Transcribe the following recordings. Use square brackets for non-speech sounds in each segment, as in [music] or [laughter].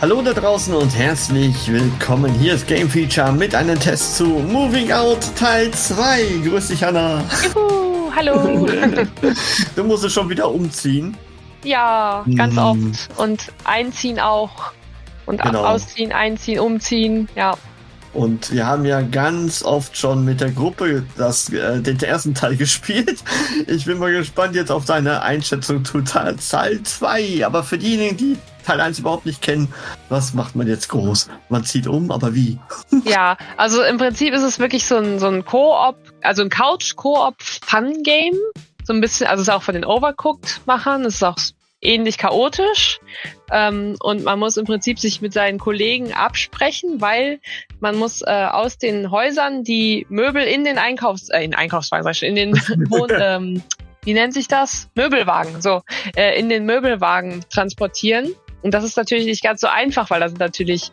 Hallo da draußen und herzlich willkommen. Hier ist Game Feature mit einem Test zu Moving Out Teil 2. Grüß dich, Hanna. Juhu, hallo. [laughs] du musst es schon wieder umziehen. Ja, ganz hm. oft. Und einziehen auch. Und genau. ausziehen, einziehen, umziehen. Ja. Und wir haben ja ganz oft schon mit der Gruppe das, äh, den ersten Teil [laughs] gespielt. Ich bin mal gespannt jetzt auf deine Einschätzung zu Teil 2. Aber für diejenigen, die Teil 1 überhaupt nicht kennen, was macht man jetzt groß? Man zieht um, aber wie? [laughs] Ja, also im Prinzip ist es wirklich so ein, so ein Koop, also ein Couch-Koop-Fun-Game. So ein bisschen, also es ist auch von den Overcooked-Machern, es ist auch ähnlich chaotisch. Ähm, und man muss im Prinzip sich mit seinen Kollegen absprechen, weil man muss äh, aus den Häusern die Möbel in den Einkaufs, äh, in Einkaufswagen, in den [laughs] Wohn, ähm, wie nennt sich das? Möbelwagen, so, äh, in den Möbelwagen transportieren. Und das ist natürlich nicht ganz so einfach, weil da sind natürlich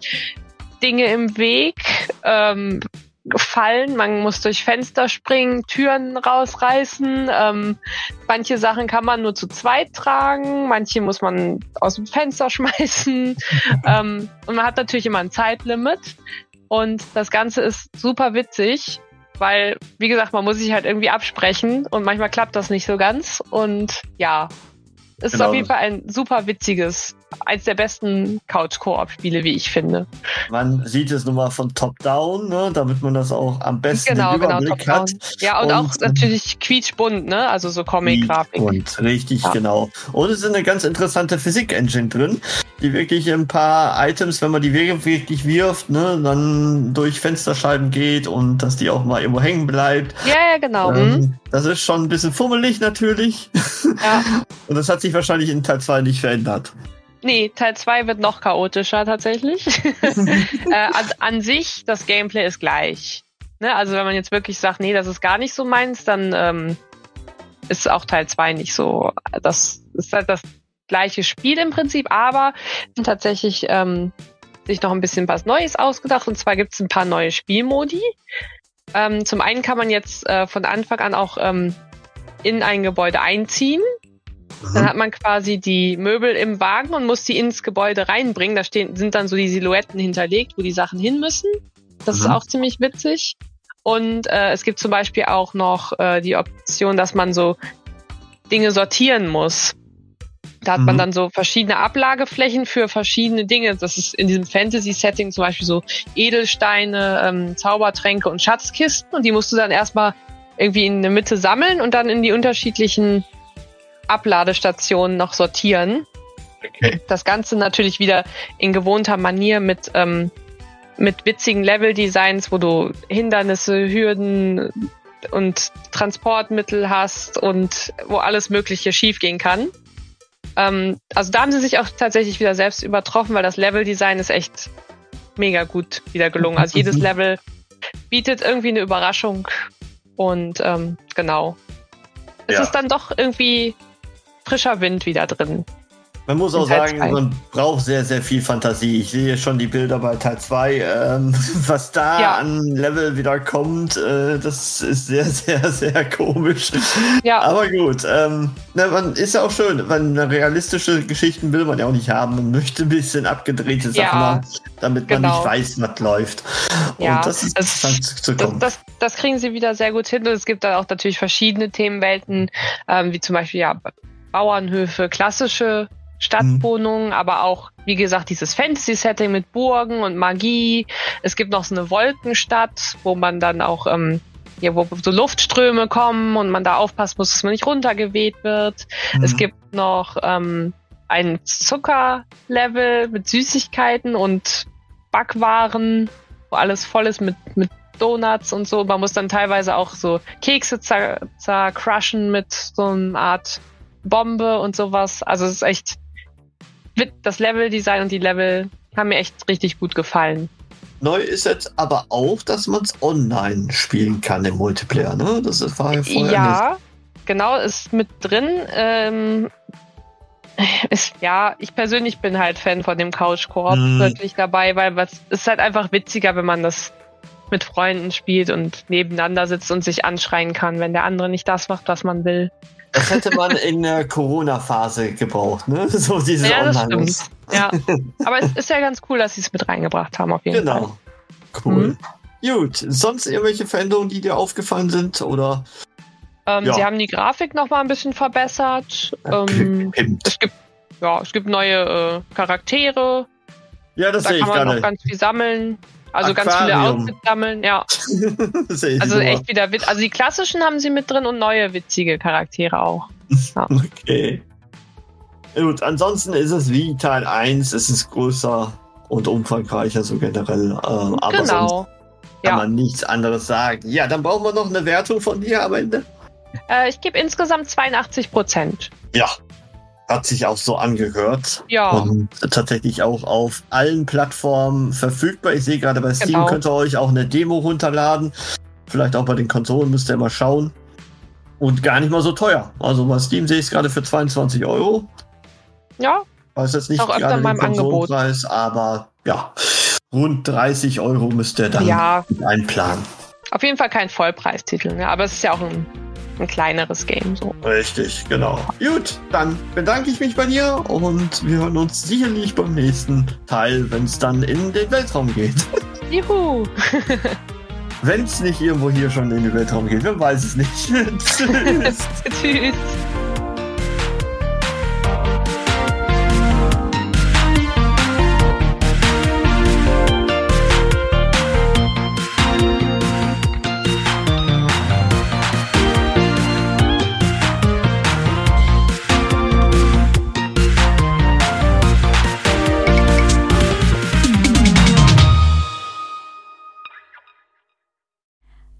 Dinge im Weg, ähm, fallen, man muss durch Fenster springen, Türen rausreißen. Ähm, manche Sachen kann man nur zu zweit tragen, manche muss man aus dem Fenster [laughs] schmeißen. ähm, und man hat natürlich immer ein Zeitlimit. Und das Ganze ist super witzig, weil, wie gesagt, man muss sich halt irgendwie absprechen und manchmal klappt das nicht so ganz. Und ja, es genau. ist auf jeden Fall ein super witziges, eins der besten Couch-Koop-Spiele, wie ich finde. Man sieht es nun mal von Top-Down, ne, damit man das auch am besten genau, den genau, Überblick genau, hat. Ja, und, und, auch natürlich quietschbunt, ne, also so Comic-Grafik. Und richtig, ja. genau. Und es ist eine ganz interessante Physik-Engine drin, die wirklich ein paar Items, wenn man die wirklich wirft, ne, dann durch Fensterscheiben geht und dass die auch mal irgendwo hängen bleibt. Ja, ja, genau. Ähm, mhm. Das ist schon ein bisschen fummelig natürlich. Ja. [laughs] Und das hat sich wahrscheinlich in Teil 2 nicht verändert. Nee, Teil 2 wird noch chaotischer tatsächlich. [laughs] äh, an, an, sich, das Gameplay ist gleich. Ne? Also wenn man jetzt wirklich sagt, nee, das ist gar nicht so meins, dann ähm, ist auch Teil 2 nicht so. Das ist halt das gleiche Spiel im Prinzip, aber tatsächlich ähm, sich noch ein bisschen was Neues ausgedacht. Und zwar gibt es ein paar neue Spielmodi. Ähm, zum einen kann man jetzt äh, von Anfang an auch ähm, in ein Gebäude einziehen. Dann mhm. hat man quasi die Möbel im Wagen und muss die ins Gebäude reinbringen. Da stehen, sind dann so die Silhouetten hinterlegt, wo die Sachen hin müssen. Das mhm. ist auch ziemlich witzig. Und äh, es gibt zum Beispiel auch noch äh, die Option, dass man so Dinge sortieren muss. Da hat mhm. man dann so verschiedene Ablageflächen für verschiedene Dinge. Das ist in diesem Fantasy-Setting zum Beispiel so Edelsteine, ähm, Zaubertränke und Schatzkisten. Und die musst du dann erstmal irgendwie in der Mitte sammeln und dann in die unterschiedlichen Abladestationen noch sortieren. Okay. Das Ganze natürlich wieder in gewohnter Manier mit, ähm, mit witzigen Level-Designs, wo du Hindernisse, Hürden und Transportmittel hast und wo alles Mögliche schiefgehen kann. Ähm, also da haben sie sich auch tatsächlich wieder selbst übertroffen, weil das Level-Design ist echt mega gut wieder gelungen. Also jedes [laughs] Level bietet irgendwie eine Überraschung und ähm, genau. Es ja. ist dann doch irgendwie frischer Wind wieder drin. Man muss auch sagen, man braucht sehr, sehr viel Fantasie. Ich sehe schon die Bilder bei Teil 2. Ähm, [laughs] was da ja. an Level wieder kommt, äh, das ist sehr, [laughs] sehr, sehr komisch. Ja. Aber gut, ähm, na, man ist ja auch schön, weil realistische Geschichten will man ja auch nicht haben. Man möchte ein bisschen abgedrehte Sachen ja, haben, damit genau. man nicht weiß, was läuft. Ja, Und das ist das, zu kommen. Das, das, das, kriegen sie wieder sehr gut hin. Und es gibt da auch natürlich verschiedene Themenwelten, ähm, wie zum Beispiel ja Bauernhöfe, klassische Stadtwohnungen, mhm. aber auch, wie gesagt, dieses Fantasy-Setting mit Burgen und Magie. Es gibt noch so eine Wolkenstadt, wo man dann auch, ähm, ja, wo so Luftströme kommen und man da aufpassen muss, dass man nicht runtergeweht wird. Mhm. Es gibt noch ähm, ein Zuckerlevel mit Süßigkeiten und Backwaren, wo alles voll ist mit, mit Donuts und so. Man muss dann teilweise auch so Kekse zercrushen mit so einer Art Bombe und sowas. Also es ist echt das Level-Design und die Level haben mir echt richtig gut gefallen. Neu ist jetzt aber auch, dass man es online spielen kann im Multiplayer, ne? Das war ja vorher Ja, nicht. genau, ist mit drin. Ähm, ist, ja, ich persönlich bin halt Fan von dem Couch-Koop hm. wirklich dabei, weil es ist halt einfach witziger, wenn man das mit Freunden spielt und nebeneinander sitzt und sich anschreien kann, wenn der andere nicht das macht, was man will. Das hätte man in der Corona-Phase gebraucht, ne? [laughs] So diese ja, das stimmt. Ja, aber es ist ja ganz cool, dass sie es mit reingebracht haben, auf jeden genau. Fall. Genau. Cool. Mhm. Gut, sonst irgendwelche Veränderungen, die dir aufgefallen sind? Oder? Ähm, ja. Sie haben die Grafik noch mal ein bisschen verbessert. Ähm, es gibt ja, es gibt neue äh, Charaktere. Ja, das da sehe ich gerade. Da kann man auch ganz viel sammeln. Also Aquarium. ganz viele Outfits sammeln, ja. [laughs] also echt wieder wit Also die klassischen haben sie mit drin und neue witzige Charaktere auch. Ja. [laughs] Okay. Gut, ansonsten ist es wie Teil 1, es ist größer und umfangreicher so generell. Äh, aber genau. kann ja. man nichts anderes sagen. Ja, dann brauchen wir noch eine Wertung von dir am Ende. Äh, ich gebe insgesamt 82 Prozent. Ja, hat sich auch so angehört. Ja. Und tatsächlich auch auf allen Plattformen verfügbar. Ich sehe gerade bei Steam genau. könnt ihr euch auch eine Demo runterladen. Vielleicht auch bei den Konsolen müsst ihr mal schauen. Und gar nicht mal so teuer. Also bei Steam sehe ich es gerade für 22 Euro. Ja. Weiß jetzt nicht gerade den Konsolenpreis, aber ja, rund 30 Euro müsst ihr dann ja. einplanen. Auf jeden Fall kein Vollpreistitel, ne? aber es ist ja auch ein ein kleineres Game. So. Richtig, genau. Gut, dann bedanke ich mich bei dir und wir hören uns sicherlich beim nächsten Teil, wenn es dann in den Weltraum geht. [laughs] Juhu! [laughs] wenn es nicht irgendwo hier schon in den Weltraum geht, wer weiß es nicht. [laughs] Tschüss. Tschüss.